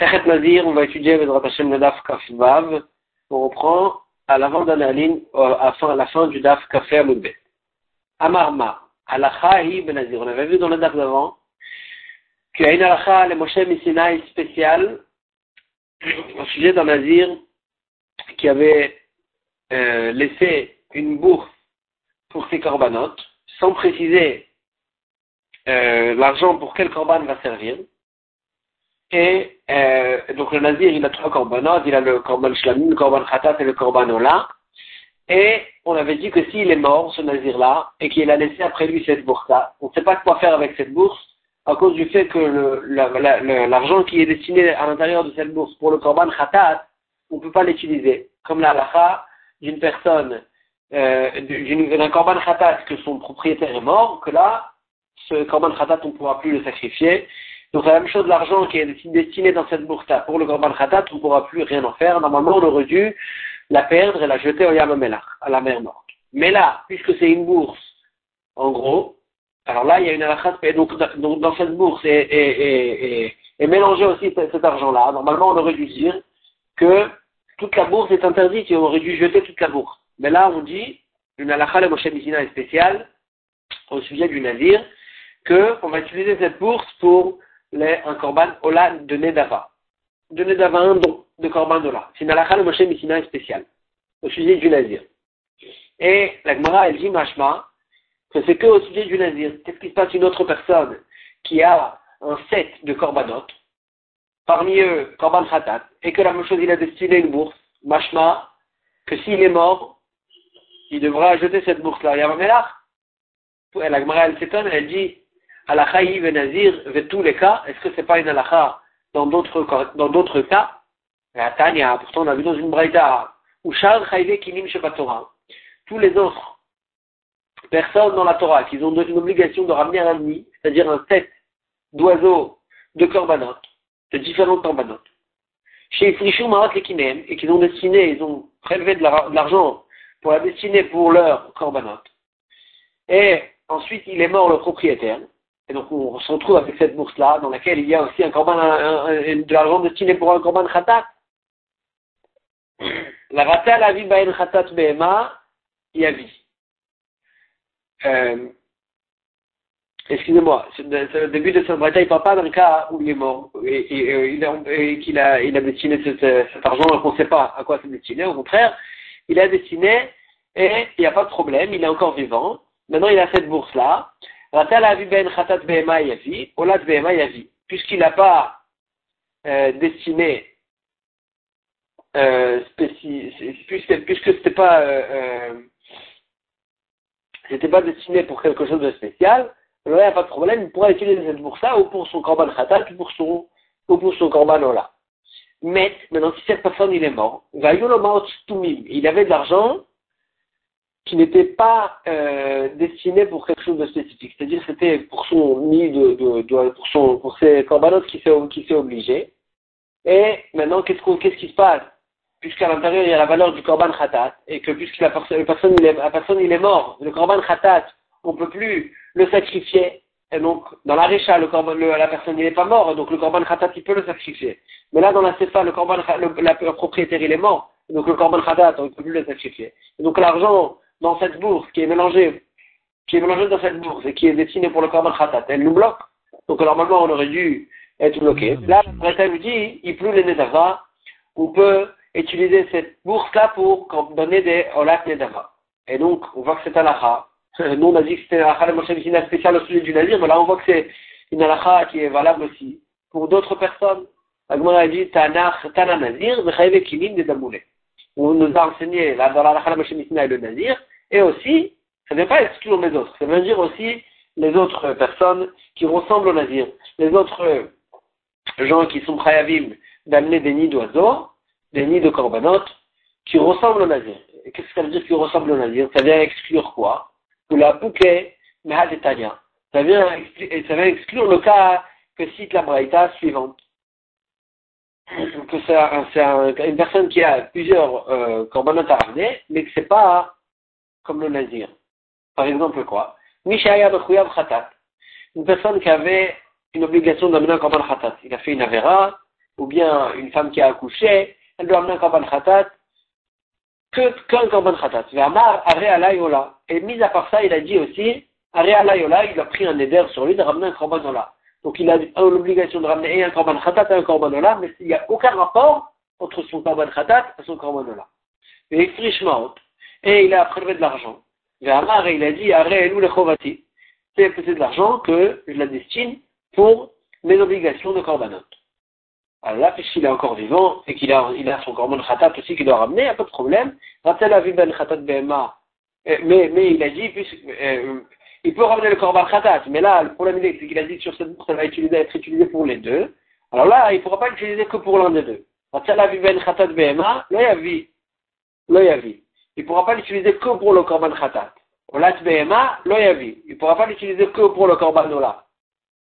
Nazir, on va étudier Vedrat Hashem le Daf Kafvav. On reprend à l'avant de la ligne, à la fin du Daf Kafé Amoudbe. Amarma, Alacha Hi Benazir. On avait vu dans le Daf d'avant a une Alacha, le Moshe Missinaï spécial, au sujet d'un Nazir qui avait euh, laissé une bourse pour ses corbanotes, sans préciser euh, l'argent pour quel corban va servir. Et euh, donc le nazir, il a trois korbanot, il a le korban shlamim, le korban khatat et le korban ola. Et on avait dit que s'il est mort, ce nazir-là, et qu'il a laissé après lui cette bourse-là, on ne sait pas quoi faire avec cette bourse, à cause du fait que l'argent qui est destiné à l'intérieur de cette bourse pour le korban khatat, on ne peut pas l'utiliser. Comme la lacha d'une personne, euh, d'un korban khatat que son propriétaire est mort, que là, ce korban khatat, on ne pourra plus le sacrifier. Donc la même chose, l'argent qui est destiné dans cette bourse-là pour le Korban Khatat, on ne pourra plus rien en faire. Normalement, on aurait dû la perdre et la jeter au Yamamelach, à la mer morte. Mais là, puisque c'est une bourse, en gros, alors là, il y a une alakha, donc, donc dans cette bourse est, mélangé aussi cet argent-là. Normalement, on aurait dû dire que toute la bourse est interdite et on aurait dû jeter toute la bourse. Mais là, on dit, une alakha, le Moshe Mizina est spéciale, au sujet du navire, qu'on va utiliser cette bourse pour les, un korban ola de Nedava. De Nedava, un don de korban ola. C'est une le Moshe Messina spécial, au sujet du nazir. Et la Gemara, elle dit machma, que c'est que au sujet du nazir. Qu'est-ce qui se passe une autre personne qui a un set de korbanot, parmi eux korban khatat, et que la même chose il a destiné une bourse, machma, que s'il est mort, il devra jeter cette bourse-là. Il y a un La Gemara, elle s'étonne, elle dit, Alacha ve Nazir, tous les cas, est-ce que c'est pas une alacha dans d'autres, cas? La Tanya, pourtant on a vu dans une braïda, ou Shar Chayve Kinim Torah. Tous les autres personnes dans la Torah qui ont une obligation de ramener un ami, c'est-à-dire un set d'oiseaux de korbanot, de différents korbanot. Chez Ifrishou Marat Lekinem, et qu'ils ont destiné, ils ont prélevé de l'argent pour la destiner pour leur korbanot. Et ensuite, il est mort le propriétaire. Et donc on se retrouve avec cette bourse-là, dans laquelle il y a aussi un corban, de l'argent destiné pour un corban khatat. La rata la vie baen khatat behema, yavi. Euh, Excusez-moi, le début de cette bataille, il ne parle pas cas où il est mort et, qu'il a, il a destiné cet, argent qu'on ne sait pas à quoi c'est destiné. Au contraire, il a destiné et il n'y a pas de problème, il est encore vivant. Maintenant, il a cette bourse-là Puisqu'il n'a pas euh, destiné, euh, puisque, puisque c'était pas, euh, euh, c'était pas destiné pour quelque chose de spécial, il n'y a pas de problème, il pourra utiliser cette bourse-là ou pour son korban khatat ou pour son, ou pour son korban ola. Mais, maintenant, si cette personne, il est mort, il avait de l'argent, qui n'était pas euh, destiné pour quelque chose de spécifique. C'est-à-dire c'était pour son nid de, de, de, pour son pour ses corbanotes qui s'est qui s'est obligé. Et maintenant qu'est-ce qu'est-ce qui se passe? Puisqu'à l'intérieur il y a la valeur du korban khatat et que puisque la, personne est, la personne il est mort, le korban khatat on peut plus le sacrifier. Et donc dans la récha le korban la personne il n'est pas mort donc le korban khatat il peut le sacrifier. Mais là dans la sefa le korban le, propriétaire il est mort donc le korban khatat on ne peut plus le sacrifier. Et donc l'argent dans cette bourse, qui est mélangée, qui est mélangée dans cette bourse et qui est destinée pour le Korban Khatat, elle nous bloque. Donc normalement, on aurait dû être bloqué. Là, le nous dit, il pleut les Nedava, on peut utiliser cette bourse-là pour donner des Olat Nedava. Et donc, on voit que c'est alakha. Nous, on a dit que c'était alakha, le une spécial au sujet du Nazir, mais là, on voit que c'est une alakha qui est valable aussi pour d'autres personnes. Agmara a dit, Tanach, Tana Nazir, Mechaïve Kinim, des Damoulé on nous a enseigné la, dans la et le Nazir, et aussi, ça ne veut pas exclure les autres, ça veut dire aussi les autres personnes qui ressemblent au Nazir, les autres gens qui sont khayavim d'amener des nids d'oiseaux, des nids de korbanot, qui ressemblent au Nazir. Qu'est-ce que ça veut dire qui ressemblent au Nazir? Ça vient exclure quoi? Ou la bouquet mehadetania. Ça vient, ça vient exclure le cas que cite la Braïta suivante que c'est une personne qui a plusieurs euh, à ramener, mais que c'est pas comme le nazir. Par exemple quoi? Une personne qui avait une obligation d'amener un korban khatat. Il a fait une avera, ou bien une femme qui a accouché, elle doit amener un korban khatat, que, qu'un korban khatat. Et mis à part ça, il a dit aussi, il a pris un éder sur lui de ramener un korban Donc il a l'obligation de ramener un korban khatat et un korban mais il n'y a aucun rapport entre son korban khatat et son korban Et et il a prélevé de l'argent. Et il a dit, c'est de l'argent que je la destine pour mes obligations de korbanot. Alors là, puisqu'il est encore vivant et qu'il a, son korban khatat aussi qu'il doit ramener, il n'y a pas de problème. ben khatat euh, mais, il a dit, euh, il peut ramener le korban khatat, mais là, le problème c'est qu'il a dit sur cette bourse, elle va être utilisée pour les deux. Alors là, il ne pourra pas l'utiliser que pour l'un des deux. Il ne pourra pas l'utiliser que pour le korban khatat. Olat behema, lo yavi. Il ne pourra pas l'utiliser que pour le korban ola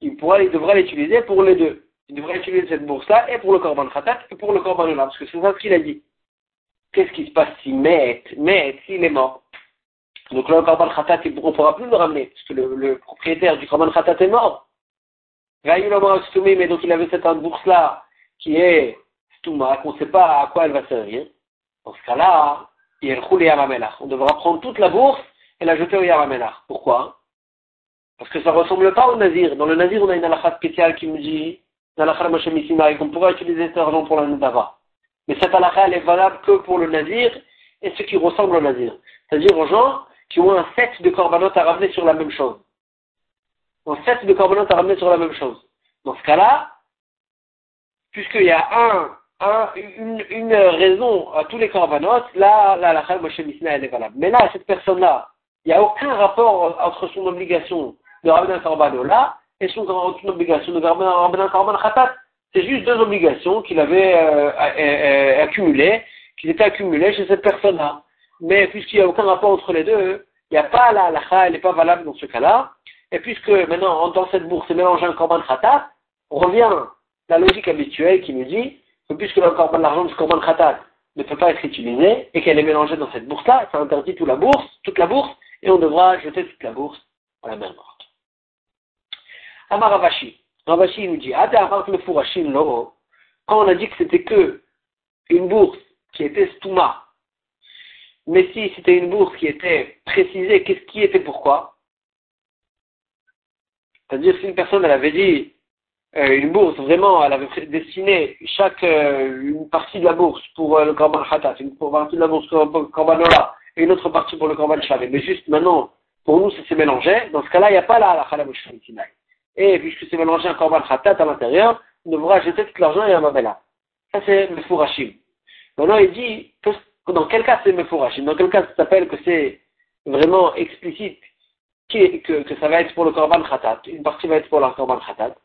il, pourra, devra l'utiliser pour les deux. Il devrait utiliser cette bourse-là et pour le Korban Khatat et pour le Korban Olam, parce que c'est ça ce qu'il a dit. Qu'est-ce qui se passe si Met, Met, s'il est mort? Donc le Korban Khatat, on ne pourra plus le ramener, parce que le, propriétaire du Korban Khatat est mort. Mais donc il avait cette bourse-là qui est Stouma, qu'on ne sait pas à quoi elle va servir. Dans ce cas-là, il y a le On devra prendre toute la bourse et la jeter au Yaramelach. Pourquoi? Parce que ça ressemble pas au nazir. Dans le nazir, on a une halakha spéciale qui nous dit, et qu'on pourra utiliser cet argent pour la nadava. Mais cette halakha, elle est valable que pour le nazir et ceux qui ressemblent au nazir. C'est-à-dire aux gens qui ont un set de corbanotes à ramener sur la même chose. Un set de corbanotes à ramener sur la même chose. Dans ce cas-là, puisqu'il y a un, un, une, raison à tous les corbanotes, là, la halakha Moshe elle est valable. Mais là, cette personne-là, il n'y a aucun rapport entre son obligation de ramener un korban là et son obligation de ramener un korban khatat. C'est juste deux obligations qu'il avait euh, euh, accumulées, qui étaient accumulées chez cette personne-là. Mais puisqu'il n'y a aucun rapport entre les deux, il n'y a pas la halakha, elle n'est pas valable dans ce cas-là. Et puisque maintenant, dans cette bourse, c'est mélangé un korban khatat, on revient la logique habituelle qui nous dit que puisque l'argent du korban khatat ne peut pas être utilisé et qu'elle est mélangée dans cette bourse-là, ça interdit toute la bourse, toute la bourse, et on devra jeter toute la bourse à la mer morte. Amar Ravashi. Ravashi nous dit, quand on a dit que c'était que une bourse qui était stouma, mais si c'était une bourse qui était précisée, qu'est-ce qui était pourquoi? C'est-à-dire si une personne avait dit euh, une bourse vraiment, elle avait destiné chaque euh, une partie de la bourse pour euh, le korban khatat, une partie de la bourse pour le korban ola, et une autre partie pour le korban shavé. Mais juste maintenant, pour nous, ça s'est mélangé. Dans ce cas-là, il n'y a pas la halakha et puisque c'est mélangé un korban khatat à l'intérieur, on devra jeter tout l'argent et un mabela. Ça c'est Mefourachim. Maintenant il dit, dans quel cas c'est Mefourachim Dans quel cas ça s'appelle que c'est vraiment explicite que, ça va être pour le korban khatat, une partie va être pour le korban khatat?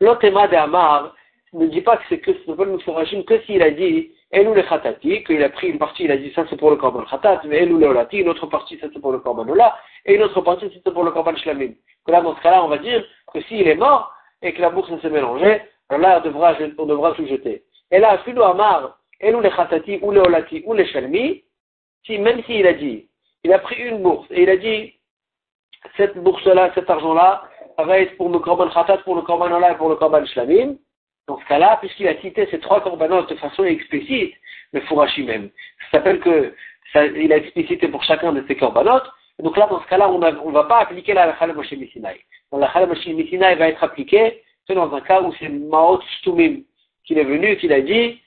L'otema de Amar ne dit pas que c'est que ce le Mefourachim que s'il a dit Elou le khatati, qu'il a pris une partie, il a dit ça c'est pour le korban khatat, mais Elou le olati, une autre partie ça c'est pour le korban ola, et une autre partie c'est pour le korban shlamim. Que là dans ce cas-là on va dire que s'il est mort et que la bourse s'est mélangée, alors là, on devra, on tout jeter. Et là, Filo Amar, ou les Khatati, ou les Olati, ou les Shalmi, si, même s'il a dit, il a pris une bourse et il a dit, cette bourse-là, cet argent-là, va être pour le Korban Khatat, pour le Korban Ola et pour le Korban Shlamim. Dans ce cas-là, puisqu'il a cité ces trois Korbanos de façon explicite, le Fourachi même, ça s'appelle que, il a explicité pour chacun de ces Korbanot, donc là, dans ce cas-là, on ne va pas appliquer la Khalem Moshe la Khalem Moshe va être appliquée c'est dans un cas où c'est Maot Shtumim qu'il est venu, qu'il a dit,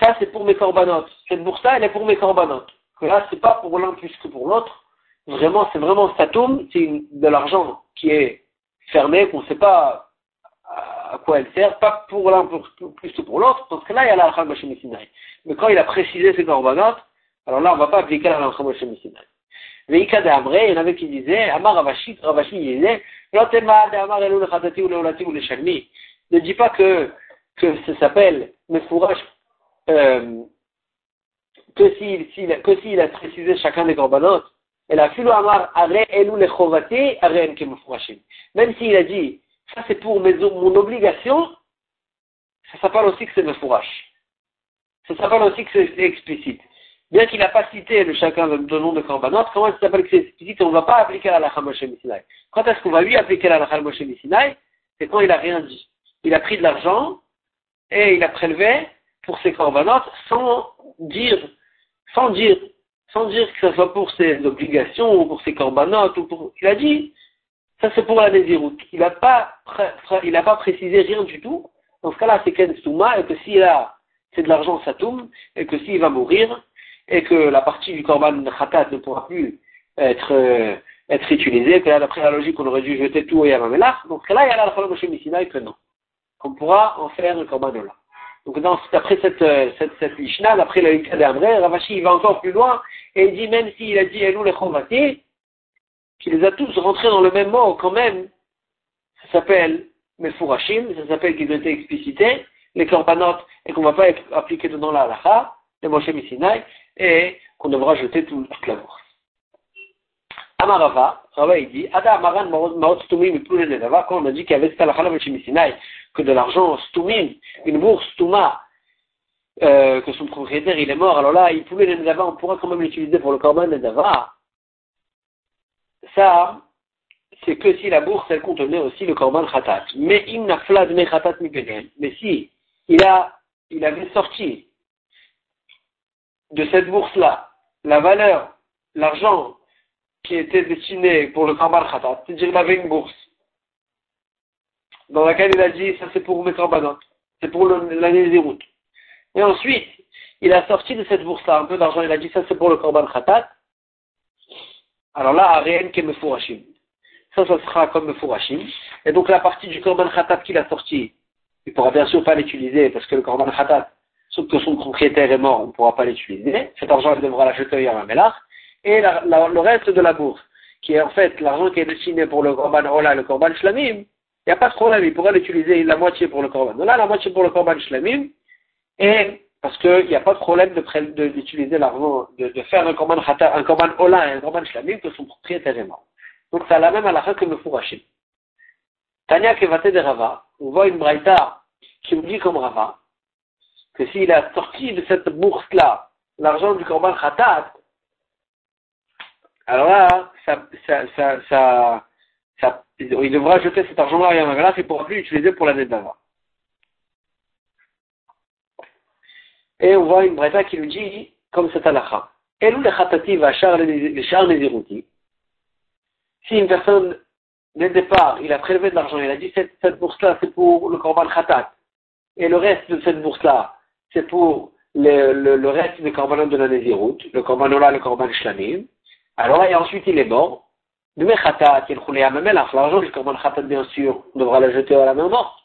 ça c'est pour mes corbanotes. Cette bourse-là, elle est pour mes corbanotes. Que là, c'est pas pour l'un plus que pour l'autre. Vraiment, c'est vraiment Statoum, c'est de l'argent qui est fermé, qu'on ne sait pas à quoi elle sert, pas pour l'un plus que pour l'autre, parce que là, il y a la Khalem Moshe Missinai. Mais quand il a précisé ses corbanotes, alors là, on ne va pas appliquer la Khalem Moshe Missinai. Veika de Amré, il y en avait qui disaient, Amar Ravashi, Ravashi disait, Lotema de Amar Elou le Khatati ou le Olati ou Shalmi. Ne dis pas que, que ça s'appelle Mefourach, euh, que s'il si, s'il a précisé chacun des corbanotes, le. Même s'il a dit, ça c'est pour mes, mon obligation, ça s'appelle aussi que c'est Mefourach. Ça s'appelle aussi que c'est explicite bien qu'il n'a pas cité le chacun de nom de Korbanot, comment ça s'appelle que c'est explicite On ne va pas appliquer la lacha Moshe Missinai. Quand est-ce qu'on va lui appliquer la lacha Moshe Missinai C'est quand il n'a rien dit. Il a pris de l'argent, et il a prélevé pour ses corbanotes sans dire, sans dire, sans dire que ce soit pour ses obligations ou pour ses corbanotes ou pour, il a dit, ça c'est pour la Néziroute. Il n'a pas, il a pas précisé rien du tout. Dans ce cas-là, c'est Ken Stouma et que s'il a, c'est de l'argent Satoum et que s'il va mourir et que la partie du korban khatat ne pourra plus être, euh, être utilisée, que là, d'après la logique, on aurait dû jeter tout au Yamamelach. Donc là, il y a la Moshe Misinaï que non. On pourra en faire un korbanola. Donc d'après cette, euh, cette, cette Mishnah, d'après la Lika d'Amré, Ravashi va encore plus loin et il dit même s'il a dit Elou les Chomati, qu'il les a tous rentrés dans le même mot quand même, ça s'appelle Mefourachim, ça s'appelle été explicités, les corbanotes, et qu'on ne va pas appliquer dedans la halacha, les Moshe Misinaï, et qu'on devra jeter toute la bourse. Amarava, Rava il dit, Ada Amaran Maot Stumim et Nedava, quand on a dit qu'il y avait cette halacha Moshe Misinaï, que de l'argent Stumim, une bourse Stuma, euh, que son propriétaire il est mort, alors là, il pouvait les Nedava, on pourra quand même l'utiliser pour le korban Nedava. Ça, c'est que si la bourse, elle contenait aussi le korban khatat. Mais il n'a flad me khatat Mais si il a, il avait sorti de cette bourse-là la valeur, l'argent qui était destiné pour le korban khatat, c'est-à-dire qu'il avait une bourse dans laquelle il a dit ça c'est pour mes korbanot, c'est pour l'année des routes. Et ensuite, il a sorti de cette bourse-là un peu d'argent, il a dit ça c'est pour le korban khatat. Alors là, Ariane qui me fourachim. Ça, ça sera comme me fourachim. Et donc la partie du korban khatat qu'il a sorti, il pourra bien sûr pas l'utiliser parce que le korban khatat, sauf que son propriétaire est mort, on ne pourra pas l'utiliser. Cet argent, il devra l'acheter à Mamelach. Et le reste de la bourse, qui est en fait l'argent qui est destiné pour le korban Ola et le korban Shlamim, il n'y a pas de problème, il pourra l'utiliser la moitié pour le korban Ola, la moitié pour le korban Shlamim, et parce qu'il n'y a pas de problème d'utiliser l'argent, de, faire un korban, un korban Ola et un korban Shlamim que son propriétaire est mort. Donc c'est la même fin que le Fourachim. Tanya Kevate de Rava, on voit une braïta qui me dit comme Rava, que s'il a sorti de cette bourse-là l'argent du Korban Khatat, alors là, ça, ça, ça, ça, il devra jeter cet argent-là à Yamagala, il pourra plus l'utiliser pour l'année d'avant. Et on voit une braïta qui nous dit, comme c'est halakha, Elou le va char les Si une personne dès le départ, il a prélevé de l'argent, il a dit cette, bourse-là, c'est pour le Korban Khatat. Et le reste de cette bourse-là, c'est pour le, reste des Korbanot de la Nézirut, le Korban Ola, le Korban Shlamim. Alors et ensuite il est mort. De Khatat, il roulait à l'argent du Korban Khatat, bien sûr, on devra le jeter à la main morte.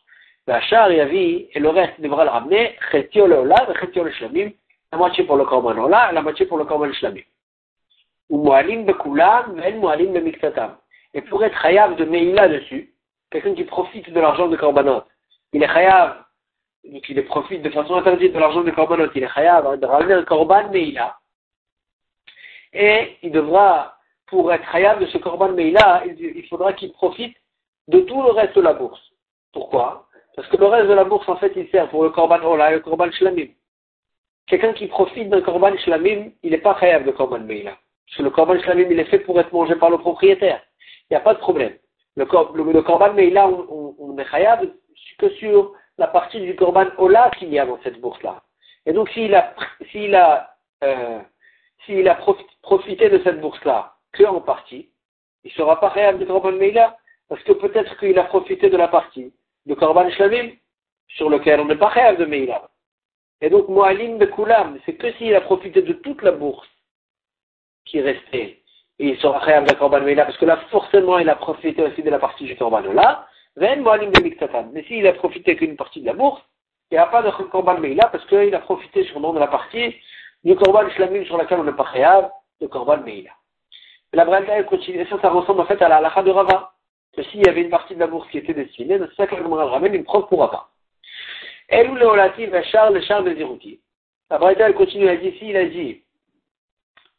Bachar, Yavi, et le reste devra le ramener, Chetio le Ola, Chetio le Shlamim, la moitié pour le Korban Ola, la moitié pour le Korban Shlamim. Ou Moalim Bekulam, Ven Moalim Bemiktatam et pour être chayav de Meïla dessus, quelqu'un qui profite de l'argent de Korbanot, il est chayav, donc il profite de façon interdite de l'argent de Korbanot, il est chayav de ramener un Korban Meïla, et il devra, pour être chayav de ce Korban Meïla, il faudra qu'il profite de tout le reste de la bourse. Pourquoi? Parce que le reste de la bourse, en fait, il sert pour le Korban Ola et le Korban Shlamim. Quelqu'un qui profite d'un Korban Shlamim, il n'est pas chayav de Korban Meïla. Parce que le Korban Shlamim, il est fait pour être mangé par le propriétaire il n'y a pas de problème. Le, le, le korban, mais là, on, on, est khayab que sur la partie du korban Ola qu'il y a dans cette bourse-là. Et donc, s'il a, euh, s'il a profité de cette bourse-là que en partie, il sera pas khayab du korban Meila, parce que peut-être qu'il a profité de la partie du korban Shlamim, sur lequel on n'est pas khayab de Meila. Et donc, Moalim de Koulam, c'est que s'il a profité de toute la bourse qui restait, et il sera khayab de Korban Meila, parce que là, forcément, il a profité aussi de la partie du Korban là. Mais s'il a profité qu'une partie de la bourse, il n'y a pas de Korban Meila, parce qu'il a profité sûrement de la partie du Korban Islamim sur laquelle on n'est pas khayab, de Korban Meila. La Brenda, elle continue, ça, ça ressemble en fait à la halakha de Rava. Que s'il y avait une partie de la bourse qui était destinée, c'est ça que ramène une preuve pour Rava. Elle ou le Olati, le char, de Zirouti. La Brenda, elle continue, elle dit, s'il a dit,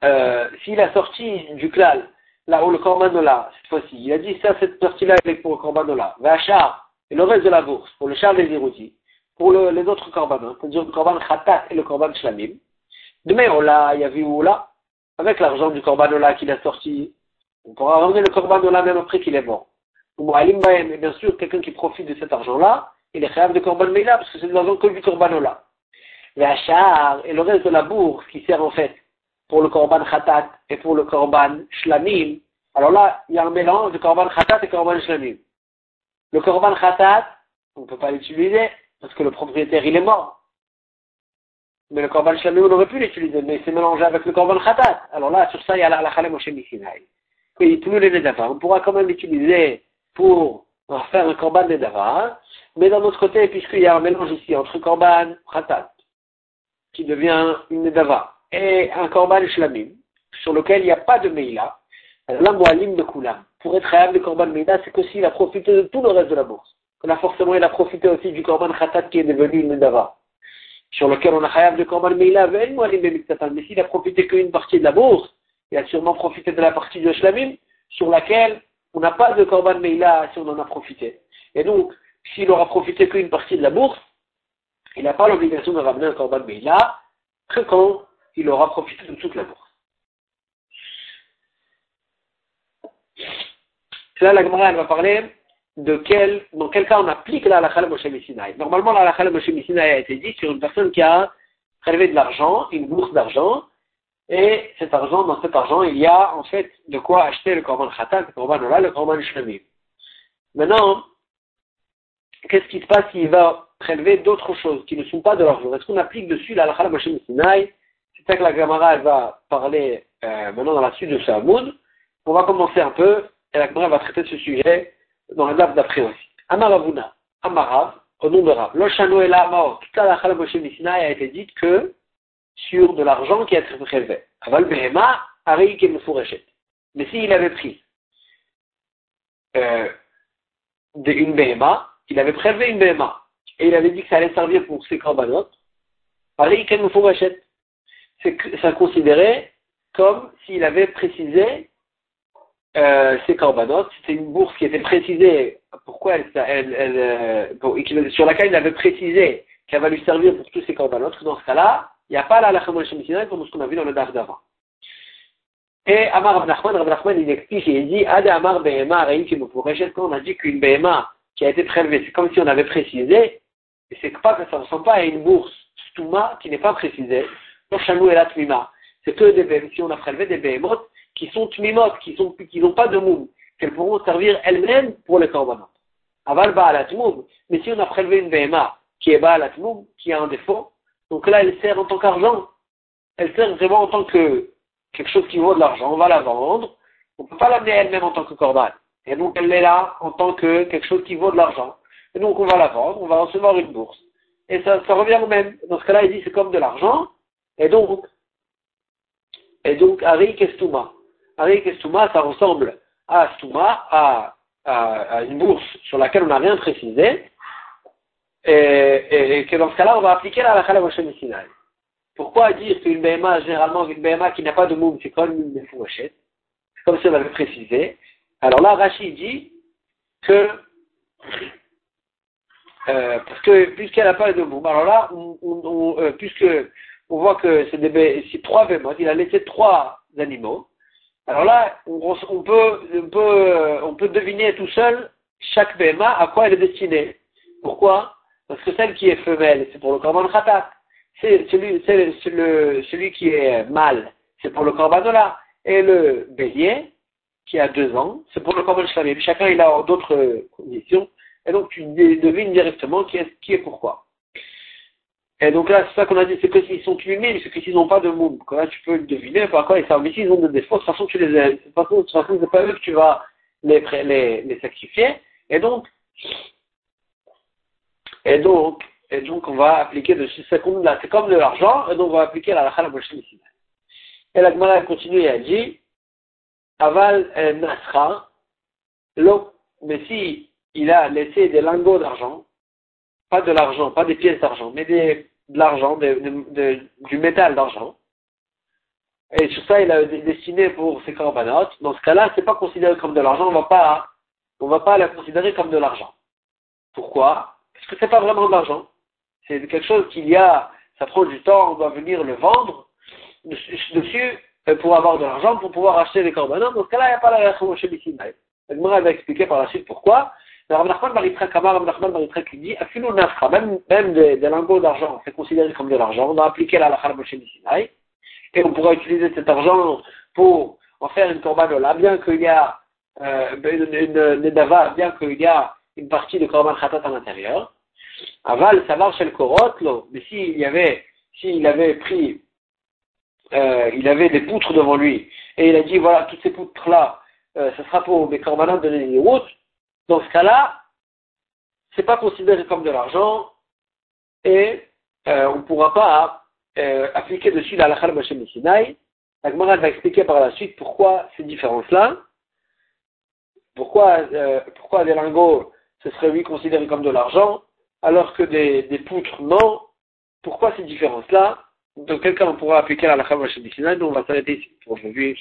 euh, s'il a sorti du klal, là où le corbanola, cette fois-ci, il a dit ça, cette partie-là est pour le corbanola, char et le reste de la bourse, pour le char des éroutis, pour le, les autres korbanos, c'est-à-dire le korban khatat et le korban shlamim. Demain, on il y a vu où là, avec l'argent du corbanola qu'il a sorti, on pourra ramener le corbanola même après qu'il est mort. Ou bien sûr, quelqu'un qui profite de cet argent-là, il est khayab de korban meila parce que c'est dans que du korbanola. Le hachar et le reste de la bourse qui sert en fait pour le korban khatat et pour le korban shlamim. Alors là, il y a un mélange de korban khatat et korban shlamim. Le korban khatat, on ne peut pas l'utiliser parce que le propriétaire il est mort. Mais le korban shlamim, on aurait pu l'utiliser, mais c'est mélangé avec le korban khatat. Alors là, sur ça, il y a la halakha Moshe Mishinai. Et tous les on pourra quand même l'utiliser pour faire un korban nedava, mais d'un autre côté, puisqu'il y a un mélange ici entre korban khatat, qui devient une nedava, et un korban shlamim, sur lequel il n'y a pas de meila, la moalim de koulam. Pour être réel de korban meila, c'est qu'aussi il a profité de tout le reste de la bourse. A forcément, il a profité aussi du korban khatat qui est devenu une nedava sur lequel on a khayab de Korban Meila, mais s'il a profité qu'une partie de la bourse, il a sûrement profité de la partie de Shlamim, sur laquelle on n'a pas de Korban Meila si on en a profité. Et donc, s'il aura profité qu'une partie de la bourse, il n'a pas l'obligation de ramener un Korban Meila que quand il aura profité de toute la bourse. Là, la Gemara, elle va parler dans quel cas on applique la halakha Moshe Sinai. Normalement, la halakha Moshe Sinai a été dit sur une personne qui a prélevé de l'argent, une bourse d'argent, et cet argent, dans cet argent, il y a en fait de quoi acheter le korban khatat, le korban ola, le korban shlamim. Maintenant, qu'est-ce qui se passe s'il va prélever d'autres choses qui ne sont pas de l'argent? Est-ce qu'on applique dessus la halakha Moshe Sinai C'est ça que la Gemara elle va parler euh, maintenant dans la suite de ce Hamoud. On va commencer un peu, et la Gemara va traiter ce sujet dans la date d'après aussi. Amaravuna, Amarav, au nom de Rav. Loshano et la Lachala Moshe a été dite que sur de l'argent qui a été prélevé. Aval Behema, Ari Kemefureshet. Mais s'il avait pris euh, une Behema, il avait prélevé une Behema, et il avait dit que ça allait servir pour ses korbanot, Ari Kemefureshet. C'est considéré comme s'il avait précisé euh, ces corbanotes, c'était une bourse qui était précisée, pourquoi elle, elle, elle euh, sur laquelle il avait précisé qu'elle va lui servir pour tous ces corbanotes, dans ce cas-là, il n'y a pas la halakha comme ce qu'on a vu dans le daf d'avant. Et Amar Rav Nachman, Rav Nachman, il explique, il dit, Ade Amar Behema, qui me pourrait quand on a dit qu'une Behema qui a été prélevée, c'est comme si on avait précisé, et c'est pas que ça ne ressemble pas à une bourse Stouma qui n'est pas précisée, Chanou et. C'est que des si on a prélevé des Behemoth qui sont tmimot, qui n'ont pas de moum, qu'elles pourront servir elles-mêmes pour les korbanot. Aval ba'alat moum. Mais si on a prélevé une BMA qui est ba'alat moum, qui a un défaut, donc là, elle sert en tant qu'argent. Elle sert vraiment en tant que quelque chose qui vaut de l'argent. On va la vendre. On ne peut pas l'amener elle-même en tant que corban. Et donc, elle est là en tant que quelque chose qui vaut de l'argent. Et donc, on va la vendre, on va recevoir une bourse. Et ça, ça revient au même. Dans ce cas-là, il dit c'est comme de l'argent. Et donc, et donc, Ari Kestuma. Avec Stouma, ça ressemble à Stouma, à, une bourse sur laquelle on n'a rien précisé, et, que dans ce cas-là, on va appliquer la halakha Moshe Sinai. Pourquoi dire qu'une BMA, généralement, une BMA qui n'a pas de moum, c'est comme une fourchette comme si on avait précisé. Alors là, Rachid dit que, euh, parce que, puisqu'elle n'a pas de moum, alors là, on, euh, puisque on voit que c'est trois BMA, il a laissé trois animaux, alors là, on, peut, on, peut, deviner tout seul chaque BMA à quoi elle est destinée. Pourquoi? Parce que celle qui est femelle, c'est pour le korban khatat. C'est celui, qui est mâle, c'est pour le korbanola. Et le bélier, qui a deux ans, c'est pour le korban shlamim. Chacun, il a d'autres conditions. Et donc, tu devines directement qui est, qui est pourquoi. Et donc là, c'est ça qu'on a dit, c'est que s'ils sont tués, c'est que s'ils n'ont pas de moum. Là, tu peux le deviner par quoi ils savent. Mais s'ils ont des défauts, de toute façon, tu les aides. De toute façon, de façon, c'est pas eux que tu vas les, sacrifier. Et donc, et donc, et donc, on va appliquer dessus, c'est comme, c'est comme de l'argent, et donc on va appliquer la la prochaine ici. Et la Gemara continue et elle dit, aval nasra, l'eau, mais si il a laissé des lingots d'argent, pas de l'argent, pas des pièces d'argent, mais des de l'argent, du métal d'argent. Et sur ça, il a destiné pour ses corbanotes. Dans ce cas-là, c'est pas considéré comme de l'argent, on va pas, on va pas la considérer comme de l'argent. Pourquoi? Parce que c'est pas vraiment de l'argent. C'est quelque chose qu'il y a, ça prend du temps, on doit venir le vendre dessus euh, pour avoir de l'argent, pour pouvoir acheter les corbanotes. Dans ce cas-là, il n'y a pas la réaction chez La va expliquer par la suite pourquoi. Rav Nachman Baritra Kamar, Rav Nachman Baritra qui dit, Nafra, même, même des, des lingots d'argent, c'est considéré comme de l'argent, on a appliqué la halakha Sinai, et on pourra utiliser cet argent pour en faire une corbanola, bien qu'il y a euh, une, une, une dava, bien qu'il y a une partie de korban khatat à l'intérieur. Aval, savoir chez le korot, mais s'il y avait, s'il avait pris, euh, il avait des poutres devant lui, et il a dit, voilà, toutes ces poutres-là, euh, ce sera pour mes korbanot de Nézirut, dans ce cas-là, c'est pas considéré comme de l'argent, et euh, on ne pourra pas euh, appliquer dessus la halakha Moshe Sinai. La va expliquer par la suite pourquoi ces différences-là, pourquoi, euh, pourquoi des lingots, ce serait lui considéré comme de l'argent, alors que des, des poutres, non. Pourquoi ces différences-là? Dans quel cas on pourra appliquer la halakha Moshe Sinai Nous, on va s'arrêter ici pour aujourd'hui.